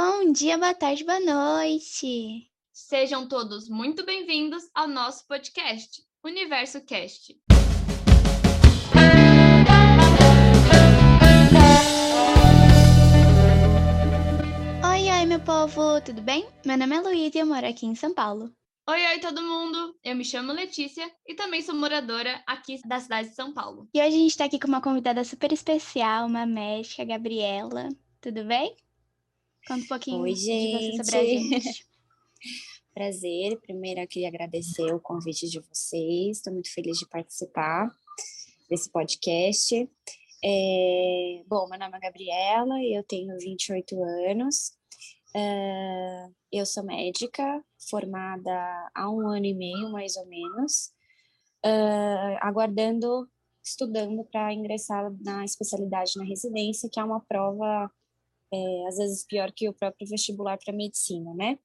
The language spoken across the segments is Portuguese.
Bom dia, boa tarde, boa noite. Sejam todos muito bem-vindos ao nosso podcast, Universo Cast. Oi, oi, meu povo, tudo bem? Meu nome é Luísa e eu moro aqui em São Paulo. Oi, oi, todo mundo! Eu me chamo Letícia e também sou moradora aqui da cidade de São Paulo. E hoje a gente tá aqui com uma convidada super especial, uma médica, Gabriela. Tudo bem? Conta um pouquinho Oi, você sobre a gente. Prazer. Primeiro, eu queria agradecer o convite de vocês. Estou muito feliz de participar desse podcast. É... Bom, meu nome é Gabriela, eu tenho 28 anos. Uh, eu sou médica, formada há um ano e meio, mais ou menos, uh, aguardando, estudando para ingressar na especialidade na residência, que é uma prova, é, às vezes, pior que o próprio vestibular para medicina, né?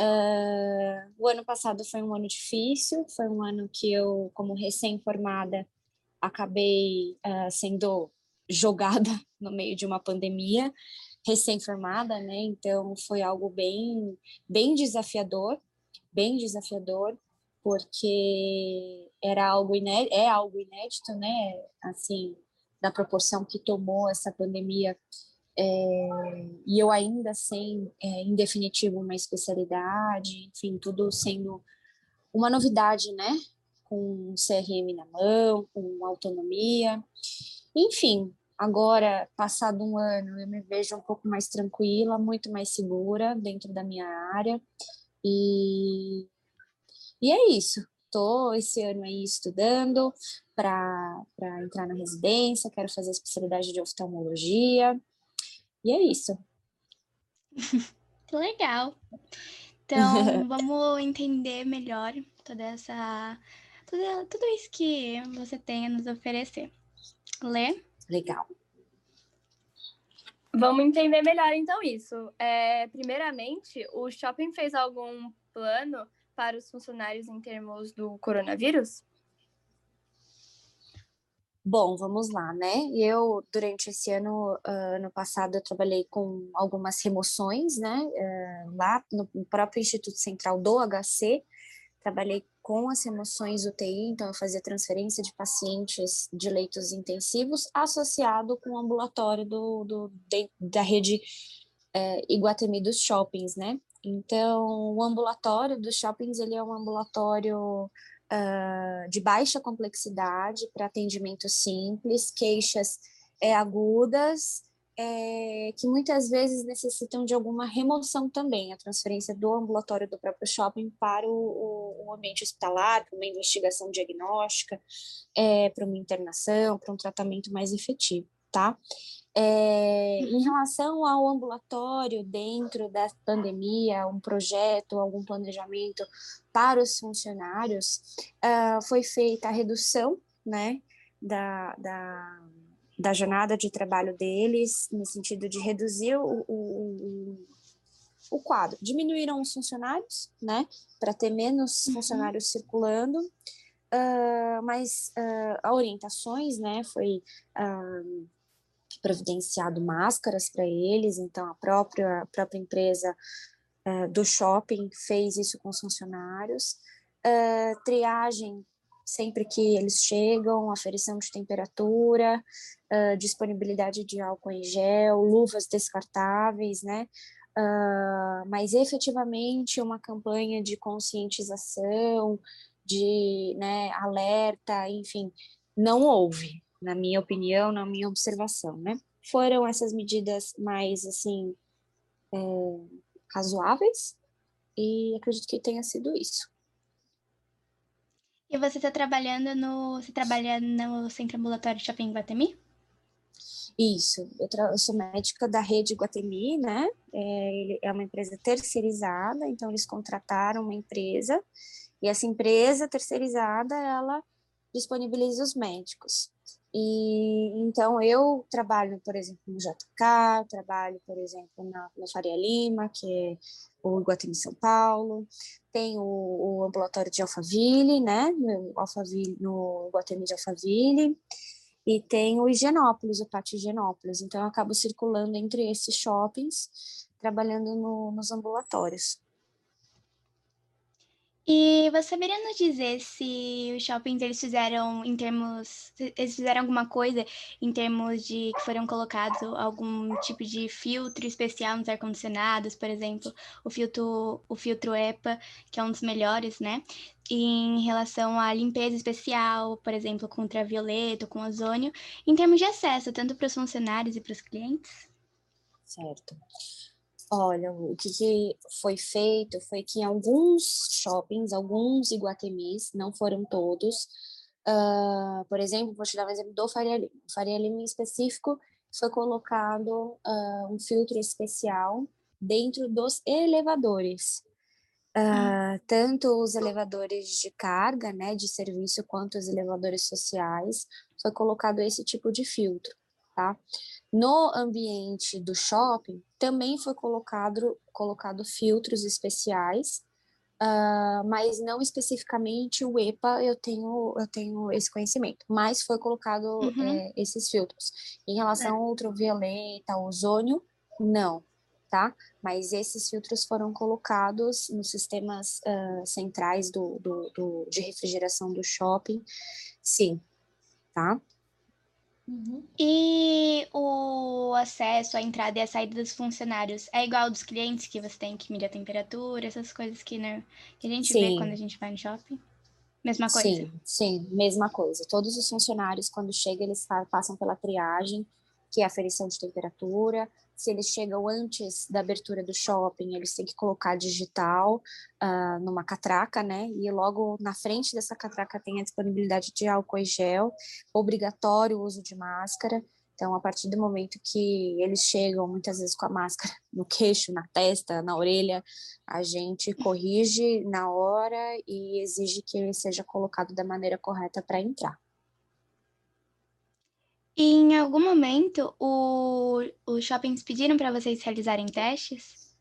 Uh, o ano passado foi um ano difícil, foi um ano que eu, como recém-formada, acabei sendo jogada no meio de uma pandemia, recém-formada, né? Então foi algo bem, bem desafiador, bem desafiador, porque era algo inédito, é algo inédito, né? Assim, da proporção que tomou essa pandemia. É, e eu ainda sem, é, em definitivo, uma especialidade, enfim, tudo sendo uma novidade, né? Com CRM na mão, com autonomia, enfim, Agora, passado um ano, eu me vejo um pouco mais tranquila, muito mais segura dentro da minha área. E, e é isso. Estou esse ano aí estudando para entrar na residência, quero fazer a especialidade de oftalmologia. E é isso. Que legal. Então, vamos entender melhor toda essa tudo, tudo isso que você tem a nos oferecer. Lê? Legal. Vamos entender melhor então isso. É, primeiramente, o shopping fez algum plano para os funcionários em termos do coronavírus? Bom, vamos lá, né? Eu, durante esse ano, uh, ano passado, eu trabalhei com algumas remoções, né? Uh, lá no próprio Instituto Central do HC, trabalhei com as remoções UTI, então eu fazia transferência de pacientes de leitos intensivos associado com o ambulatório do, do da rede é, Iguatemi dos shoppings, né? Então, o ambulatório dos shoppings, ele é um ambulatório uh, de baixa complexidade para atendimento simples, queixas é, agudas, é, que muitas vezes necessitam de alguma remoção também, a transferência do ambulatório do próprio shopping para o, o ambiente hospitalar, para uma investigação diagnóstica, é, para uma internação, para um tratamento mais efetivo, tá? É, em uhum. relação ao ambulatório dentro da pandemia, um projeto, algum planejamento para os funcionários, uh, foi feita a redução, né, da, da da jornada de trabalho deles, no sentido de reduzir o, o, o quadro. Diminuíram os funcionários, né, para ter menos uhum. funcionários circulando, uh, mas uh, orientações, né, foi uh, providenciado máscaras para eles, então a própria, a própria empresa do shopping fez isso com os funcionários, triagem sempre que eles chegam, aferição de temperatura, uh, disponibilidade de álcool em gel, luvas descartáveis, né? Uh, mas efetivamente uma campanha de conscientização, de né, alerta, enfim, não houve, na minha opinião, na minha observação, né? Foram essas medidas mais, assim, é, razoáveis, e acredito que tenha sido isso. E você está trabalhando no. Você trabalha no Centro Ambulatório Shopping Guatemi? Isso, eu, eu, sou médica da rede Guatemi, né? É, é uma empresa terceirizada, então eles contrataram uma empresa e essa empresa terceirizada ela disponibiliza os médicos. E então eu trabalho, por exemplo, no JK, trabalho, por exemplo, na, na Faria Lima, que é o Iguatemi São Paulo, tem o, o ambulatório de Alphaville, né, no, Alphaville, no Iguatemi de Alphaville, e tem o Higienópolis, o pátio Higienópolis. Então, eu acabo circulando entre esses shoppings, trabalhando no, nos ambulatórios. E você saberia nos dizer se os shoppings eles fizeram em termos, eles fizeram alguma coisa em termos de que foram colocados algum tipo de filtro especial nos ar-condicionados, por exemplo, o filtro, o filtro EPA, que é um dos melhores, né? em relação à limpeza especial, por exemplo, com ultravioleta, com ozônio, em termos de acesso, tanto para os funcionários e para os clientes? Certo. Olha, o que, que, foi feito foi que alguns shoppings, alguns iguatemis, não foram todos, uh, por exemplo, vou te dar um exemplo do Faria Lima. O Faria Lima em específico foi colocado uh, um filtro especial dentro dos elevadores. Uh, tanto os elevadores de carga, né, de serviço, quanto os elevadores sociais, foi colocado esse tipo de filtro, tá? No ambiente do shopping, também foi colocado, colocado filtros especiais, uh, mas não especificamente o EPA, eu tenho, eu tenho esse conhecimento, mas foi colocado uhum. é, esses filtros. Em relação é. ao ultravioleta, ozônio, não, tá? Mas esses filtros foram colocados nos sistemas uh, centrais do, do, do, de refrigeração do shopping, sim, tá? Uhum. E o acesso, a entrada e a saída dos funcionários é igual dos clientes, que você tem que medir a temperatura, essas coisas que, né, que a gente sim. vê quando a gente vai no shopping? Mesma coisa? Sim, sim, mesma coisa. Todos os funcionários, quando chegam, eles passam pela triagem, que é a aferição de temperatura, se eles chegam antes da abertura do shopping, eles têm que colocar digital uh, numa catraca, né? E logo na frente dessa catraca tem a disponibilidade de álcool e gel, obrigatório o uso de máscara. Então, a partir do momento que eles chegam, muitas vezes com a máscara no queixo, na testa, na orelha, a gente corrige na hora e exige que ele seja colocado da maneira correta para entrar. E em algum momento, o, os shoppings pediram para vocês realizarem testes?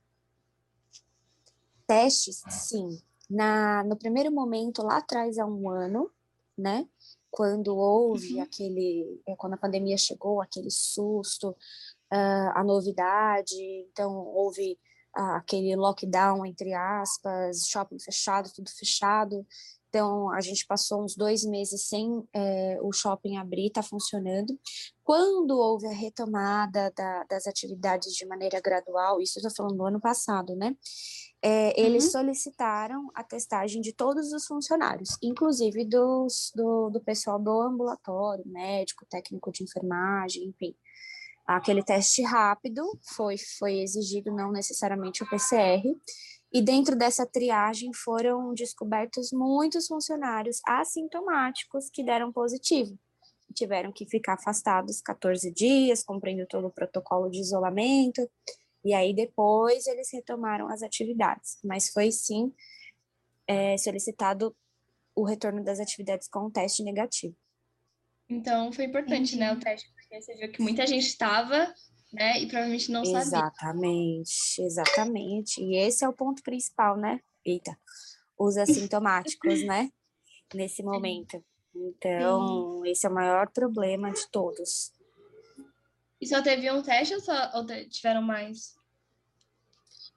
Testes, sim. Na, no primeiro momento, lá atrás, há um ano, né? Quando houve uhum. aquele. É, quando a pandemia chegou, aquele susto, uh, a novidade, então houve uh, aquele lockdown, entre aspas, shopping fechado, tudo fechado. Então, a gente passou uns dois meses sem é, o shopping abrir, está funcionando. Quando houve a retomada da, das atividades de maneira gradual, isso eu estou falando do ano passado, né? É, eles uhum. solicitaram a testagem de todos os funcionários, inclusive dos, do, do pessoal do ambulatório, médico, técnico de enfermagem, enfim. Aquele teste rápido foi, foi exigido, não necessariamente o PCR, e dentro dessa triagem foram descobertos muitos funcionários assintomáticos que deram positivo. Tiveram que ficar afastados 14 dias, cumprindo todo o protocolo de isolamento, e aí depois eles retomaram as atividades. Mas foi sim é, solicitado o retorno das atividades com o teste negativo. Então foi importante, né, o teste, porque você viu que muita gente estava né? E provavelmente não exatamente, sabia. Exatamente, exatamente. E esse é o ponto principal, né? Eita, os assintomáticos, né? Nesse momento. Então, Sim. esse é o maior problema de todos. E só teve um teste ou, só, ou tiveram mais?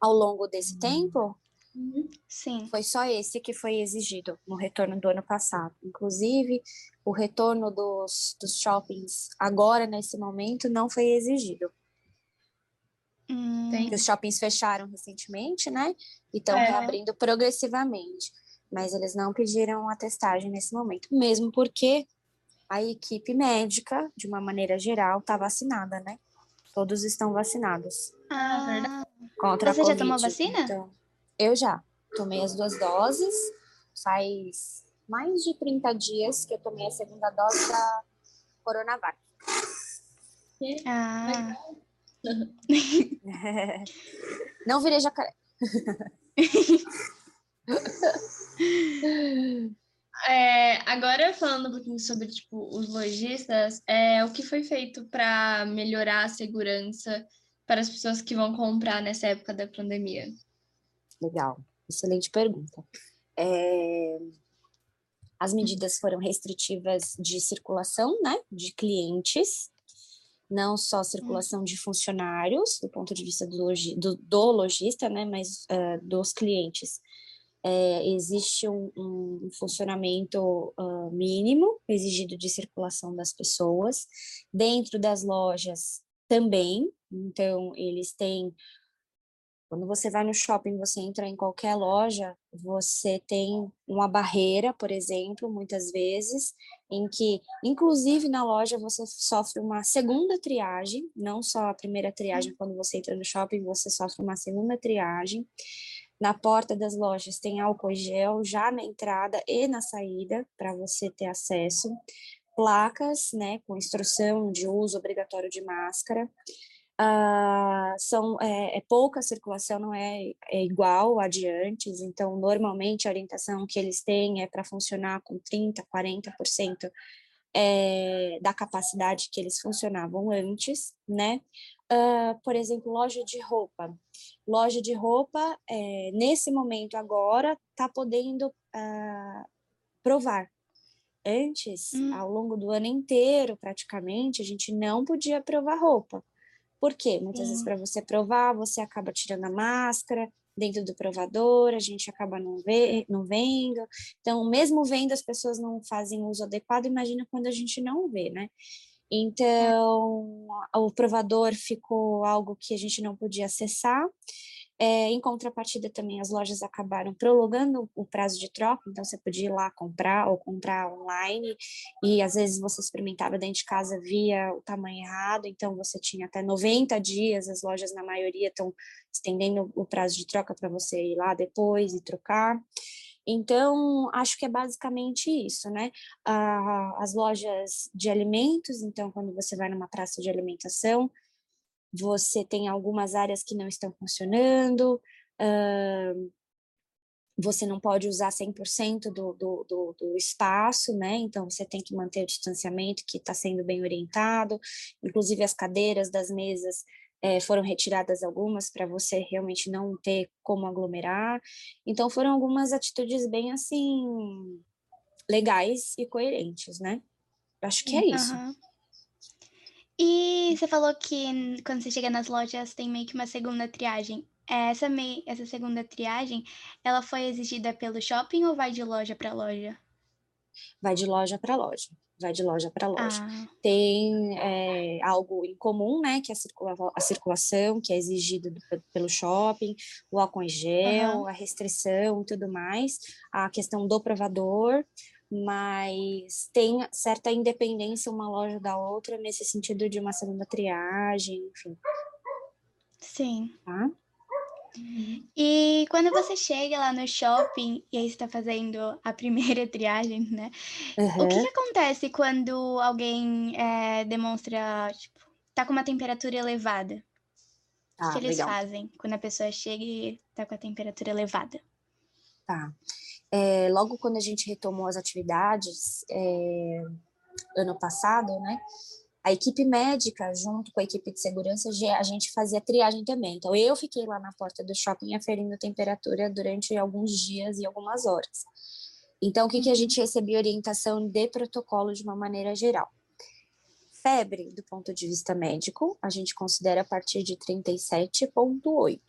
Ao longo desse hum. tempo? Uhum. Sim. Foi só esse que foi exigido no retorno do ano passado. Inclusive, o retorno dos, dos shoppings agora, nesse momento, não foi exigido. Hum. Que os shoppings fecharam recentemente, né? E estão é. reabrindo progressivamente. Mas eles não pediram a testagem nesse momento, mesmo porque a equipe médica, de uma maneira geral, está vacinada, né? Todos estão vacinados. Ah, verdade. Contra Você a já tomou vacina? Então, eu já. Tomei as duas doses. Faz mais de 30 dias que eu tomei a segunda dose da Coronavac. Ah. Não virei jacaré. É, agora falando um pouquinho sobre tipo, os lojistas, é, o que foi feito para melhorar a segurança para as pessoas que vão comprar nessa época da pandemia? Legal, excelente pergunta. É, as medidas foram restritivas de circulação, né, de clientes, não só circulação de funcionários, do ponto de vista do, logi, do, do lojista, né, mas uh, dos clientes. É, existe um, um funcionamento uh, mínimo exigido de circulação das pessoas. Dentro das lojas também, então eles têm quando você vai no shopping, você entra em qualquer loja, você tem uma barreira, por exemplo, muitas vezes, em que, inclusive na loja, você sofre uma segunda triagem, não só a primeira triagem, hum. quando você entra no shopping, você sofre uma segunda triagem. Na porta das lojas tem álcool e gel já na entrada e na saída para você ter acesso. Placas, né, com instrução de uso obrigatório de máscara. Uh, são é, é, pouca circulação, não é, é igual a de antes, então normalmente a orientação que eles têm é para funcionar com 30%, 40% é, da capacidade que eles funcionavam antes, né? Uh, por exemplo, loja de roupa. Loja de roupa, é, nesse momento agora, está podendo uh, provar. Antes, hum. ao longo do ano inteiro, praticamente, a gente não podia provar roupa por quê? Muitas Sim. vezes para você provar, você acaba tirando a máscara dentro do provador, a gente acaba não, ver, não vendo. Então, mesmo vendo, as pessoas não fazem uso adequado, imagina quando a gente não vê, né? Então, o provador ficou algo que a gente não podia acessar. É, em contrapartida, também as lojas acabaram prolongando o prazo de troca, então você podia ir lá comprar ou comprar online, e às vezes você experimentava dentro de casa via o tamanho errado, então você tinha até 90 dias, as lojas, na maioria, estão estendendo o prazo de troca para você ir lá depois e trocar. Então, acho que é basicamente isso, né? Ah, as lojas de alimentos, então, quando você vai numa praça de alimentação, você tem algumas áreas que não estão funcionando, uh, você não pode usar 100% do, do, do, do espaço, né? Então, você tem que manter o distanciamento que está sendo bem orientado, inclusive as cadeiras das mesas é, foram retiradas algumas para você realmente não ter como aglomerar. Então, foram algumas atitudes bem, assim, legais e coerentes, né? Acho que é isso. E você falou que quando você chega nas lojas tem meio que uma segunda triagem. Essa, mei... Essa segunda triagem, ela foi exigida pelo shopping ou vai de loja para loja? Vai de loja para loja. Vai de loja para loja. Ah. Tem é, algo em comum, né? Que é a, circula... a circulação, que é exigida pelo shopping, o álcool em gel, uhum. a restrição e tudo mais, a questão do provador, mas tem certa independência uma loja da outra nesse sentido de uma segunda triagem, enfim. Sim. Tá? E quando você chega lá no shopping e aí está fazendo a primeira triagem, né? Uhum. O que, que, acontece quando alguém é, demonstra, tipo, tá com uma temperatura elevada? Ah, o que, eles legal. fazem quando a pessoa chega e tá com a temperatura elevada? Tá é, logo quando a gente retomou as atividades, é, ano passado, né, a equipe médica, junto com a equipe de segurança, a gente fazia triagem também. Então, eu fiquei lá na porta do shopping aferindo temperatura durante alguns dias e algumas horas. Então, o que, que a gente recebia orientação de protocolo de uma maneira geral? Febre, do ponto de vista médico, a gente considera a partir de 37,8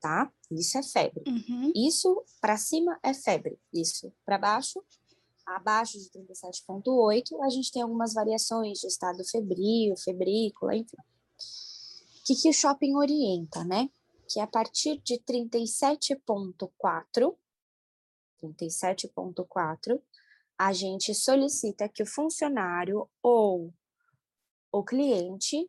tá? Isso é febre. Uhum. Isso para cima é febre. Isso para baixo, abaixo de 37,8, a gente tem algumas variações de estado febril, febrícula, enfim. O que, que o shopping orienta, né? Que a partir de 37,4, 37,4, a gente solicita que o funcionário ou o cliente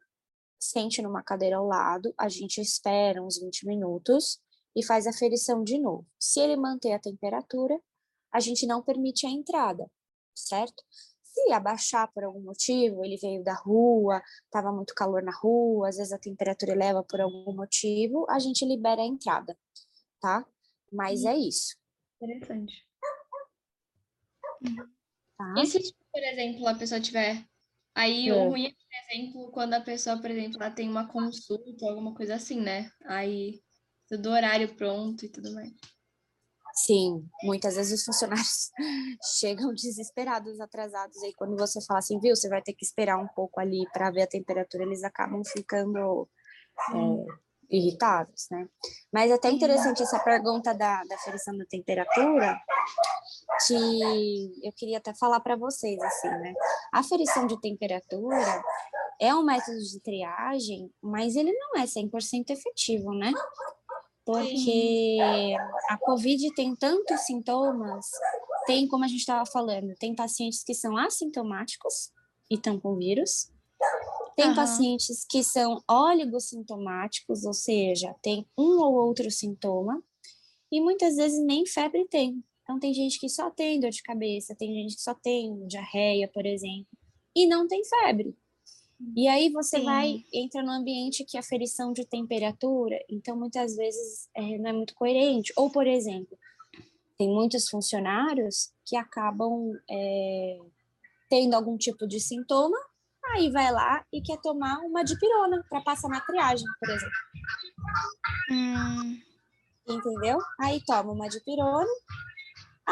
sente numa cadeira ao lado, a gente espera uns 20 minutos e faz a ferição de novo. Se ele manter a temperatura, a gente não permite a entrada, certo? Se abaixar por algum motivo, ele veio da rua, estava muito calor na rua, às vezes a temperatura eleva por algum motivo, a gente libera a entrada, tá? Mas é isso. Interessante. Tá? E se, por exemplo, a pessoa tiver Aí é. o ruim é, por exemplo, quando a pessoa, por exemplo, ela tem uma consulta, alguma coisa assim, né? Aí tudo horário pronto e tudo mais. Sim, muitas vezes os funcionários chegam desesperados, atrasados, aí quando você fala assim, viu, você vai ter que esperar um pouco ali para ver a temperatura, eles acabam ficando é, irritados, né? Mas é até interessante essa pergunta da, da aferição da temperatura, que eu queria até falar para vocês, assim, né? A aferição de temperatura é um método de triagem, mas ele não é 100% efetivo, né? porque a COVID tem tantos sintomas, tem, como a gente estava falando, tem pacientes que são assintomáticos e estão com vírus, tem uhum. pacientes que são oligossintomáticos, ou seja, tem um ou outro sintoma, e muitas vezes nem febre tem. Então, tem gente que só tem dor de cabeça, tem gente que só tem diarreia, por exemplo, e não tem febre. E aí você Sim. vai, entra no ambiente que a ferição de temperatura, então muitas vezes é, não é muito coerente. Ou, por exemplo, tem muitos funcionários que acabam é, tendo algum tipo de sintoma, aí vai lá e quer tomar uma dipirona para passar na triagem, por exemplo. Hum. Entendeu? Aí toma uma dipirona,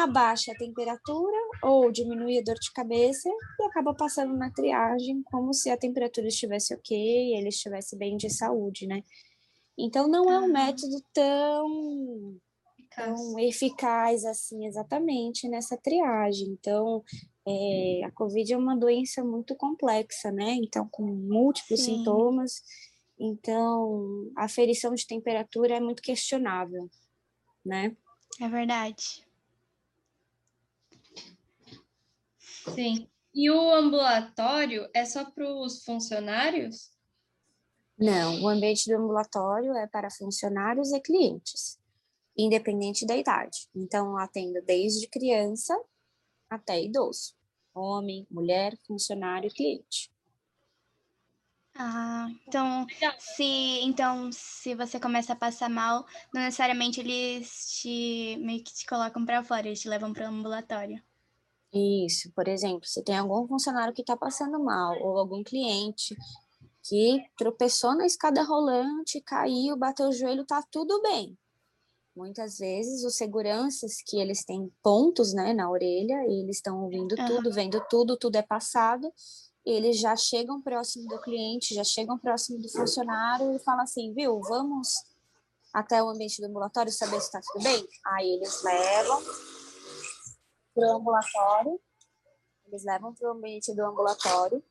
abaixa a temperatura ou diminui a dor de cabeça e acaba passando na triagem como se a temperatura estivesse ok, ele estivesse bem de saúde, né? Então não é um método tão, tão eficaz assim exatamente nessa triagem. Então é, a COVID é uma doença muito complexa, né? Então com múltiplos Sim. sintomas. Então a aferição de temperatura é muito questionável, né? É verdade. Sim. E o ambulatório é só para os funcionários? Não, o ambiente do ambulatório é para funcionários e clientes, independente da idade. Então, atendo desde criança até idoso, homem, mulher, funcionário e cliente. Ah, então se, então, se você começa a passar mal, não necessariamente eles te meio que te colocam para fora, eles te levam para o ambulatório. Isso, por exemplo, se tem algum funcionário que está passando mal, ou algum cliente que tropeçou na escada rolante, caiu, bateu o joelho, tá tudo bem. Muitas vezes os seguranças que eles têm pontos, né, na orelha, eles estão ouvindo uhum. tudo, vendo tudo, tudo é passado, eles já chegam próximo do cliente, já chegam próximo do funcionário e falam assim, viu, vamos até o ambiente do ambulatório saber se está tudo bem? Aí eles levam, para o ambulatório, eles levam para o ambiente do ambulatório,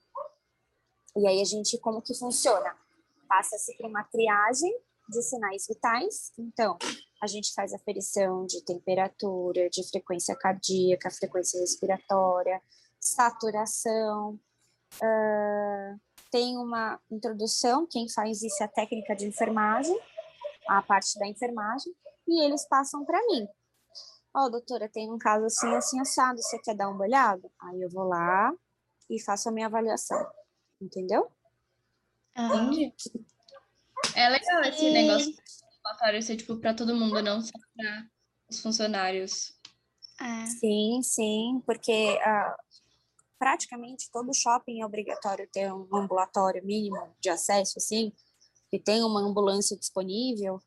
e aí a gente, como que funciona? Passa-se por uma triagem de sinais vitais, então, a gente faz aferição de temperatura, de frequência cardíaca, frequência respiratória, saturação, uh, tem uma introdução, quem faz isso é a técnica de enfermagem, a parte da enfermagem, e eles passam para mim. Ó, oh, doutora, tem um caso assim, assim, assado, você quer dar uma olhada? Aí eu vou lá e faço a minha avaliação, entendeu? Entendi. É legal esse e... negócio relatório ser, tipo, para todo mundo, não só para os funcionários. É. Sim, sim, porque uh, praticamente todo shopping é obrigatório ter um ambulatório mínimo de acesso, assim, que tem uma ambulância disponível,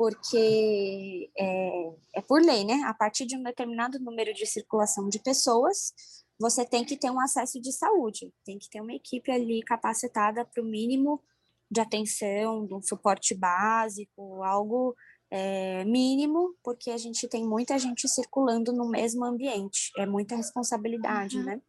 porque é, é por lei, né? A partir de um determinado número de circulação de pessoas, você tem que ter um acesso de saúde, tem que ter uma equipe ali capacitada para o mínimo de atenção, de um suporte básico, algo é, mínimo, porque a gente tem muita gente circulando no mesmo ambiente, é muita responsabilidade, uhum. né?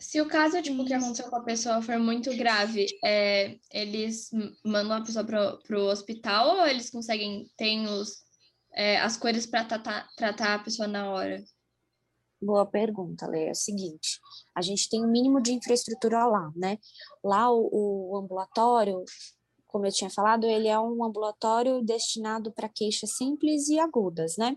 Se o caso, tipo, que aconteceu com a pessoa for muito grave, é, eles mandam a pessoa para o hospital ou eles conseguem, tem os, é, as coisas para tratar, tratar a pessoa na hora? Boa pergunta, Lê. É o seguinte, a gente tem um mínimo de infraestrutura lá, né? Lá o, o ambulatório, como eu tinha falado, ele é um ambulatório destinado para queixas simples e agudas, né?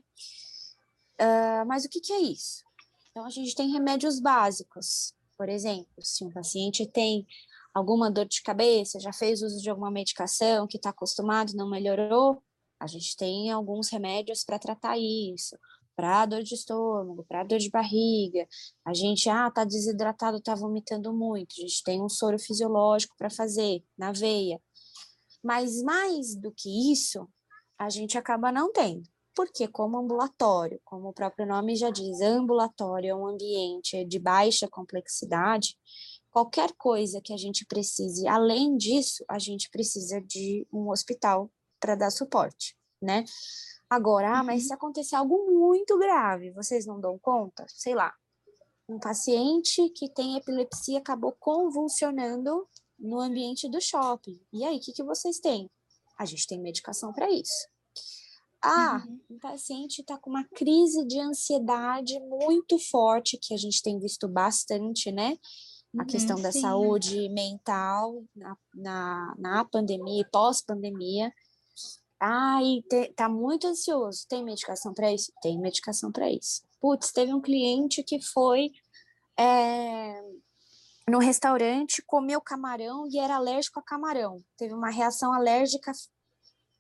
Uh, mas o que, que é isso? Então, a gente tem remédios básicos, por exemplo, se um paciente tem alguma dor de cabeça, já fez uso de alguma medicação que está acostumado, não melhorou, a gente tem alguns remédios para tratar isso, para dor de estômago, para dor de barriga. A gente, ah, tá desidratado, tá vomitando muito. A gente tem um soro fisiológico para fazer na veia. Mas mais do que isso, a gente acaba não tendo. Porque como ambulatório, como o próprio nome já diz, ambulatório é um ambiente de baixa complexidade, qualquer coisa que a gente precise, além disso, a gente precisa de um hospital para dar suporte, né? Agora, ah, mas uhum. se acontecer algo muito grave, vocês não dão conta? Sei lá, um paciente que tem epilepsia acabou convulsionando no ambiente do shopping. E aí, o que, que vocês têm? A gente tem medicação para isso. Ah, uhum. um paciente está com uma crise de ansiedade muito forte, que a gente tem visto bastante, né? A uhum, questão da sim. saúde mental na, na, na pandemia e pós-pandemia. Ah, e te, tá muito ansioso. Tem medicação para isso? Tem medicação para isso. Putz, teve um cliente que foi é, no restaurante, comeu camarão e era alérgico a camarão. Teve uma reação alérgica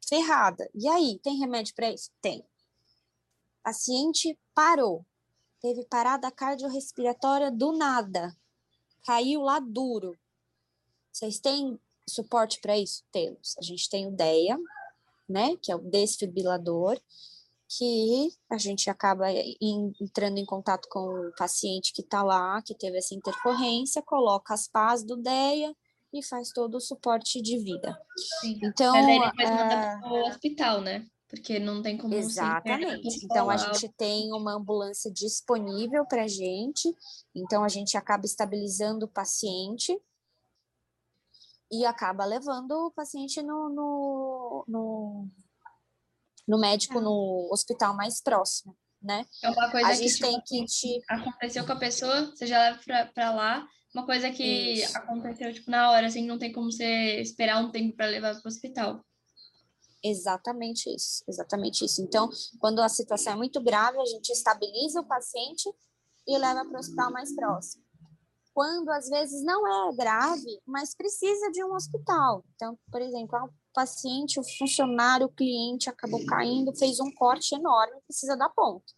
ferrada. E aí, tem remédio para isso? Tem. Paciente parou. Teve parada cardiorrespiratória do nada. Caiu lá duro. Vocês têm suporte para isso? Temos. A gente tem o DEA, né, que é o desfibrilador, que a gente acaba entrando em contato com o paciente que está lá, que teve essa intercorrência, coloca as pás do DEA, e faz todo o suporte de vida. Sim. Então, Mas aí depois uh... manda ah, para o hospital, né? Porque não tem como Exatamente. Então a gente tem uma ambulância disponível para a gente. Então a gente acaba estabilizando o paciente e acaba levando o paciente no, no, no, no médico, tá. no hospital mais próximo, né? É uma coisa a que, gente tipo, tem que te... aconteceu com a pessoa, você já leva para lá uma coisa que Isso. aconteceu, tipo, na hora, assim, não tem como você esperar um tempo para levar para o hospital. Exatamente isso, exatamente isso. Então, quando a situação é muito grave, a gente estabiliza o paciente e leva para o hospital mais próximo. Quando às vezes não é grave, mas precisa de um hospital. Então, por exemplo, o paciente, o funcionário, o cliente acabou caindo, fez um corte enorme, precisa dar ponto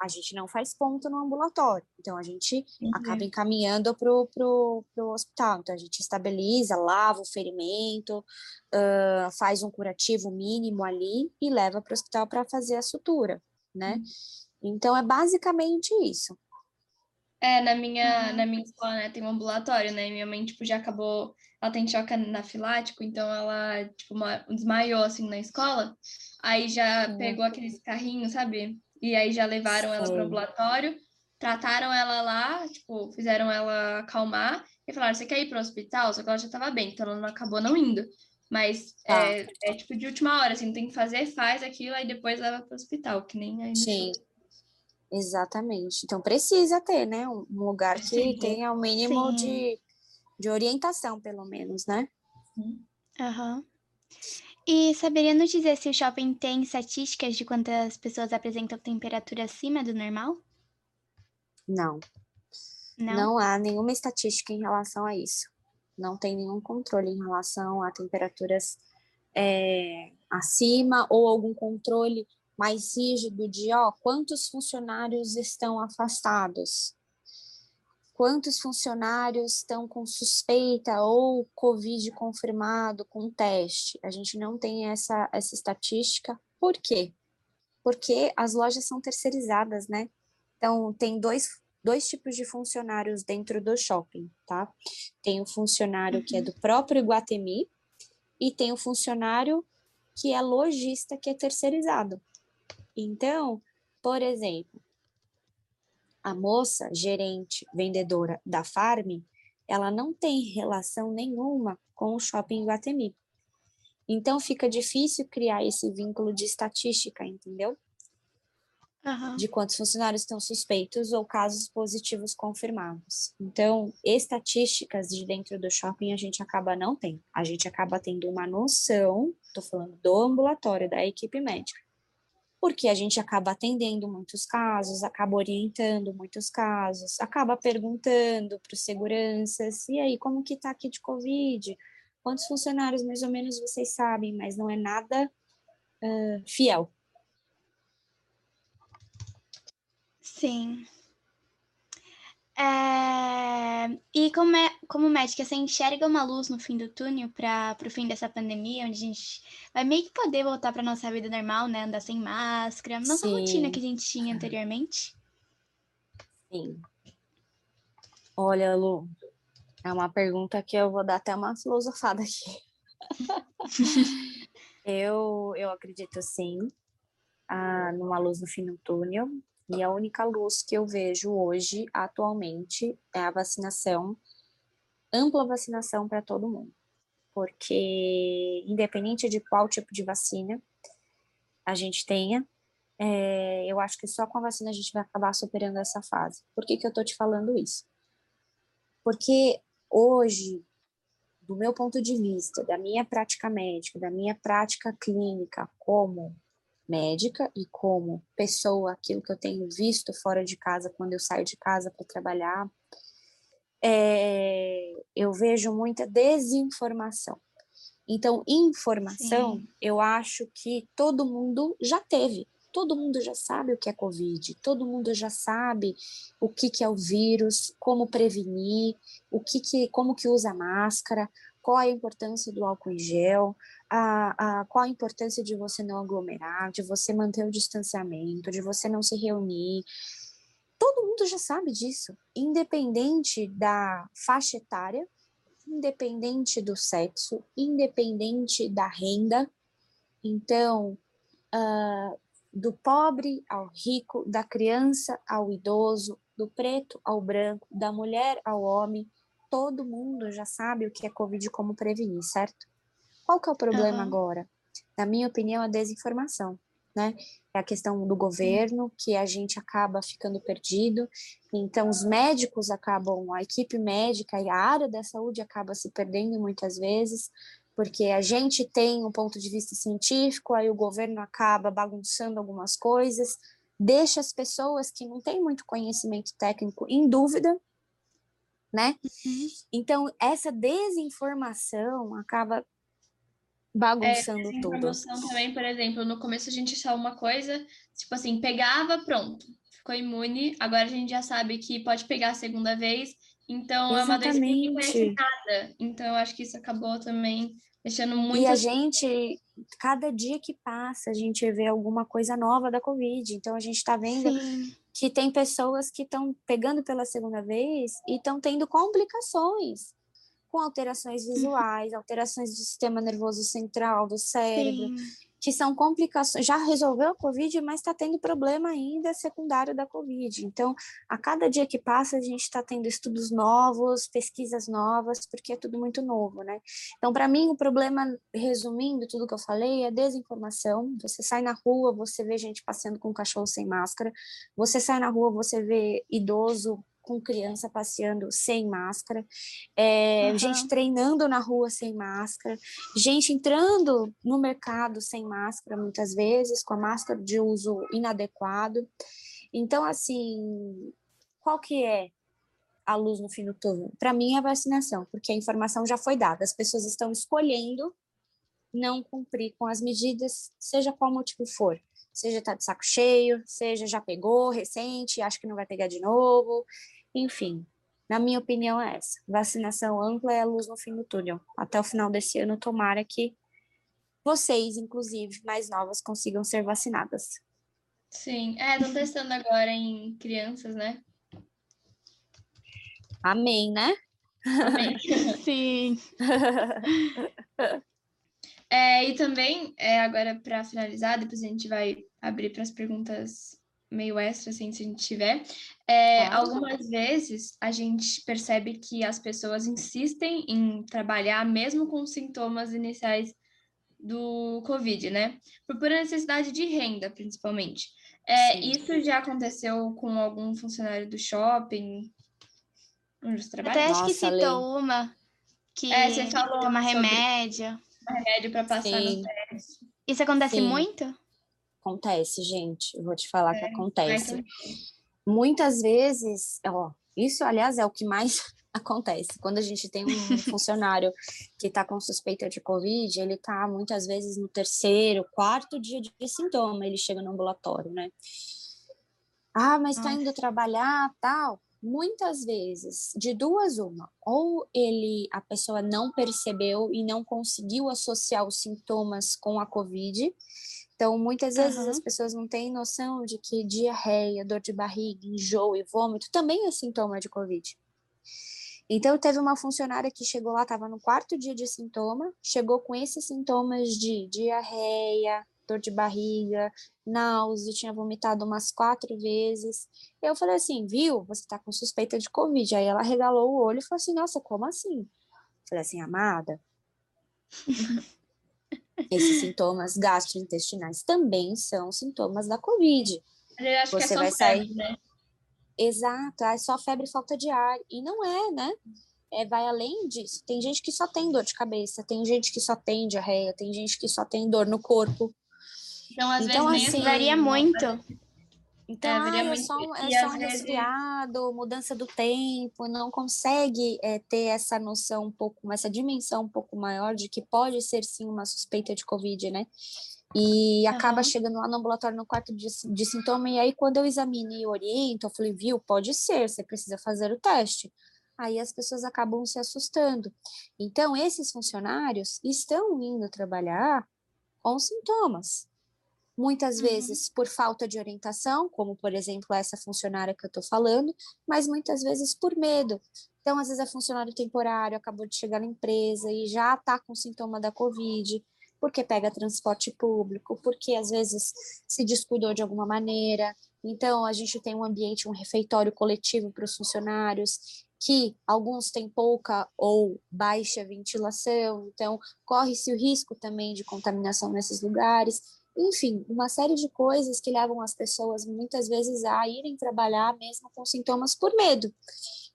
a gente não faz ponto no ambulatório. Então, a gente uhum. acaba encaminhando para o pro, pro hospital. Então, a gente estabiliza, lava o ferimento, uh, faz um curativo mínimo ali e leva para o hospital para fazer a sutura, né? Uhum. Então, é basicamente isso. É, na minha, uhum. na minha escola, né, tem um ambulatório, né? E minha mãe, tipo, já acabou... Ela tem choque anafilático, então ela, tipo, uma, desmaiou, assim, na escola. Aí já pegou aqueles carrinhos, sabe? E aí já levaram ela para o ambulatório, trataram ela lá, tipo, fizeram ela acalmar e falaram: você quer ir para o hospital? Só que ela já estava bem, então ela não acabou não indo. Mas ah. é, é, tipo de última hora, assim, tem que fazer, faz aquilo, aí depois leva para o hospital, que nem aí Sim. Exatamente. Então precisa ter, né? Um lugar que Sim. tenha o um mínimo de, de orientação, pelo menos, né? Aham. Uhum. E saberia nos dizer se o shopping tem estatísticas de quantas pessoas apresentam temperatura acima do normal? Não. Não, Não há nenhuma estatística em relação a isso. Não tem nenhum controle em relação a temperaturas é, acima ou algum controle mais rígido de ó, quantos funcionários estão afastados, quantos funcionários estão com suspeita ou Covid confirmado com teste. A gente não tem essa, essa estatística. Por quê? Porque as lojas são terceirizadas, né? Então, tem dois, dois tipos de funcionários dentro do shopping, tá? Tem o funcionário uhum. que é do próprio Iguatemi e tem o funcionário que é lojista, que é terceirizado. Então, por exemplo, a moça, gerente, vendedora da Farm, ela não tem relação nenhuma com o shopping Guatemi. Então fica difícil criar esse vínculo de estatística, entendeu? Uhum. De quantos funcionários estão suspeitos ou casos positivos confirmados. Então, estatísticas de dentro do shopping a gente acaba não tendo. A gente acaba tendo uma noção, estou falando do ambulatório, da equipe médica, porque a gente acaba atendendo muitos casos, acaba orientando muitos casos, acaba perguntando para os seguranças, e aí, como que está aqui de Covid? Quantos funcionários mais ou menos vocês sabem, mas não é nada uh, fiel. Sim. É... E como, é, como médica, você enxerga uma luz no fim do túnel para o fim dessa pandemia, onde a gente vai meio que poder voltar para nossa vida normal, né? Andar sem máscara, nossa Sim. rotina que a gente tinha anteriormente? Sim. Olha, Lu, é uma pergunta que eu vou dar até uma filosofada aqui. eu, eu acredito sim ah, numa luz no fim do túnel. E a única luz que eu vejo hoje, atualmente, é a vacinação, ampla vacinação para todo mundo. Porque, independente de qual tipo de vacina a gente tenha, é, eu acho que só com a vacina a gente vai acabar superando essa fase. Por que, que eu estou te falando isso? Porque hoje, do meu ponto de vista, da minha prática médica, da minha prática clínica como médica e como pessoa, aquilo que eu tenho visto fora de casa, quando eu saio de casa para trabalhar, é, eu vejo muita desinformação. Então, informação, Sim. eu acho que todo mundo já teve. Todo mundo já sabe o que é Covid, todo mundo já sabe o que, que é o vírus, como prevenir, o que, que como que usa máscara, qual a importância do álcool em gel, a, a, qual a importância de você não aglomerar, de você manter o distanciamento, de você não se reunir. Todo mundo já sabe disso, independente da faixa etária, independente do sexo, independente da renda. Então, uh, do pobre ao rico, da criança ao idoso, do preto ao branco, da mulher ao homem, todo mundo já sabe o que é Covid e como prevenir, certo? Qual que é o problema uhum. agora? Na minha opinião, a desinformação, né? É a questão do governo, que a gente acaba ficando perdido, então os médicos acabam, a equipe médica e a área da saúde acaba se perdendo muitas vezes, porque a gente tem um ponto de vista científico, aí o governo acaba bagunçando algumas coisas, deixa as pessoas que não têm muito conhecimento técnico em dúvida, né? Uhum. Então, essa desinformação acaba bagunçando é, tudo. também, por exemplo, no começo a gente achava uma coisa, tipo assim, pegava, pronto, ficou imune, agora a gente já sabe que pode pegar a segunda vez, então Exatamente. é uma doença que ninguém conhece nada. Então, eu acho que isso acabou também deixando muito... E a gente, cada dia que passa, a gente vê alguma coisa nova da Covid, então a gente está vendo... Sim que tem pessoas que estão pegando pela segunda vez e estão tendo complicações com alterações uhum. visuais, alterações do sistema nervoso central, do cérebro. Sim que são complicações. Já resolveu a Covid, mas está tendo problema ainda secundário da Covid. Então, a cada dia que passa, a gente está tendo estudos novos, pesquisas novas, porque é tudo muito novo, né? Então, para mim, o problema, resumindo tudo que eu falei, é desinformação. Você sai na rua, você vê gente passeando com cachorro sem máscara, você sai na rua, você vê idoso com criança passeando sem máscara, é, uhum. gente treinando na rua sem máscara, gente entrando no mercado sem máscara muitas vezes, com a máscara de uso inadequado. Então, assim, qual que é a luz no fim do túnel? Para mim, é a vacinação, porque a informação já foi dada, as pessoas estão escolhendo não cumprir com as medidas, seja qual motivo for seja tá de saco cheio, seja já pegou recente, acho que não vai pegar de novo, enfim, na minha opinião é essa. Vacinação ampla é a luz no fim do túnel. Até o final desse ano, tomara que vocês, inclusive, mais novas, consigam ser vacinadas. Sim, é, estão testando agora em crianças, né? Amém, né? Amém. Sim. É, e também, é, agora para finalizar, depois a gente vai abrir para as perguntas meio extra, assim, se a gente tiver. É, algumas vezes a gente percebe que as pessoas insistem em trabalhar mesmo com sintomas iniciais do Covid, né? Por pura necessidade de renda, principalmente. É, isso já aconteceu com algum funcionário do shopping? Onde você trabalha? Até acho que citou Lê. uma que é, você falou toma remédio. Remédio para passar Sim. no teste. Isso acontece Sim. muito? Acontece, gente. Eu vou te falar é, que acontece. Muitas vezes, ó, isso, aliás, é o que mais acontece. Quando a gente tem um funcionário que está com suspeita de Covid, ele está muitas vezes no terceiro, quarto dia de sintoma, ele chega no ambulatório, né? Ah, mas está indo trabalhar, tal. muitas vezes, de duas uma, ou ele a pessoa não percebeu e não conseguiu associar os sintomas com a COVID. Então, muitas vezes uhum. as pessoas não têm noção de que diarreia, dor de barriga, enjoo e vômito também é sintoma de COVID. Então, teve uma funcionária que chegou lá, estava no quarto dia de sintoma, chegou com esses sintomas de diarreia, dor de barriga, náusea, tinha vomitado umas quatro vezes. Eu falei assim, viu, você tá com suspeita de Covid. Aí ela regalou o olho e falou assim, nossa, como assim? Eu falei assim, amada, esses sintomas gastrointestinais também são sintomas da Covid. Eu acho você que é vai sair, né? Exato, é só febre e falta de ar. E não é, né? É, vai além disso. Tem gente que só tem dor de cabeça, tem gente que só tem diarreia, tem gente que só tem dor no corpo. Então, às então, vezes, assim, varia muito. Então, é, ah, é só, é só um resfriado, mudança do tempo, não consegue é, ter essa noção um pouco, essa dimensão um pouco maior de que pode ser sim uma suspeita de Covid, né? E uhum. acaba chegando lá no ambulatório no quarto de, de sintoma, e aí quando eu examino e oriento, eu falei, viu, pode ser, você precisa fazer o teste. Aí as pessoas acabam se assustando. Então, esses funcionários estão indo trabalhar com sintomas muitas uhum. vezes por falta de orientação, como por exemplo essa funcionária que eu estou falando, mas muitas vezes por medo. Então, às vezes é funcionário temporário, acabou de chegar na empresa e já está com sintoma da Covid, porque pega transporte público, porque às vezes se descuidou de alguma maneira. Então, a gente tem um ambiente, um refeitório coletivo para os funcionários, que alguns têm pouca ou baixa ventilação, então corre-se o risco também de contaminação nesses lugares. Enfim, uma série de coisas que levam as pessoas muitas vezes a irem trabalhar mesmo com sintomas por medo.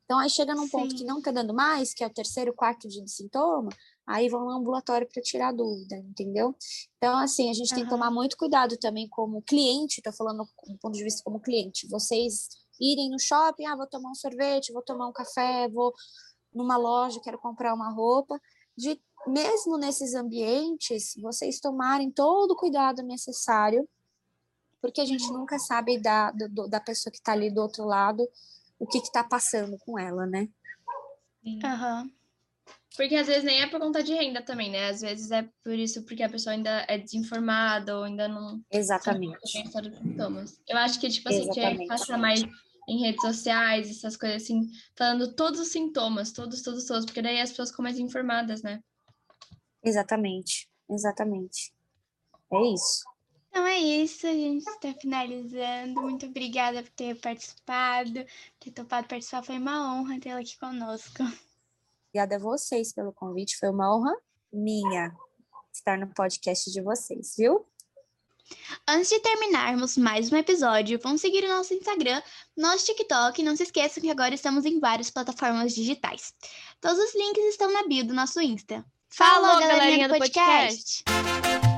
Então, aí chega num Sim. ponto que não está dando mais, que é o terceiro, quarto dia de sintoma, aí vão no ambulatório para tirar dúvida, entendeu? Então, assim, a gente uhum. tem que tomar muito cuidado também como cliente, estou falando do ponto de vista como cliente, vocês irem no shopping, ah, vou tomar um sorvete, vou tomar um café, vou numa loja, quero comprar uma roupa, de mesmo nesses ambientes, vocês tomarem todo o cuidado necessário, porque a gente nunca sabe da, do, da pessoa que está ali do outro lado o que está passando com ela, né? Uhum. Porque às vezes nem é por conta de renda também, né? Às vezes é por isso porque a pessoa ainda é desinformada ou ainda não. Exatamente. sintomas. Eu acho que, tipo assim, tinha que passar mais em redes sociais, essas coisas assim, falando todos os sintomas, todos, todos, todos, porque daí as pessoas ficam mais informadas, né? Exatamente, exatamente. É isso. Então é isso, a gente está finalizando. Muito obrigada por ter participado, por ter topado participar. Foi uma honra tê-la aqui conosco. Obrigada a vocês pelo convite, foi uma honra minha estar no podcast de vocês, viu? Antes de terminarmos mais um episódio, vão seguir o nosso Instagram, nosso TikTok e não se esqueçam que agora estamos em várias plataformas digitais. Todos os links estão na bio do nosso Insta. Falou, Falou galerinha, galerinha do podcast. podcast.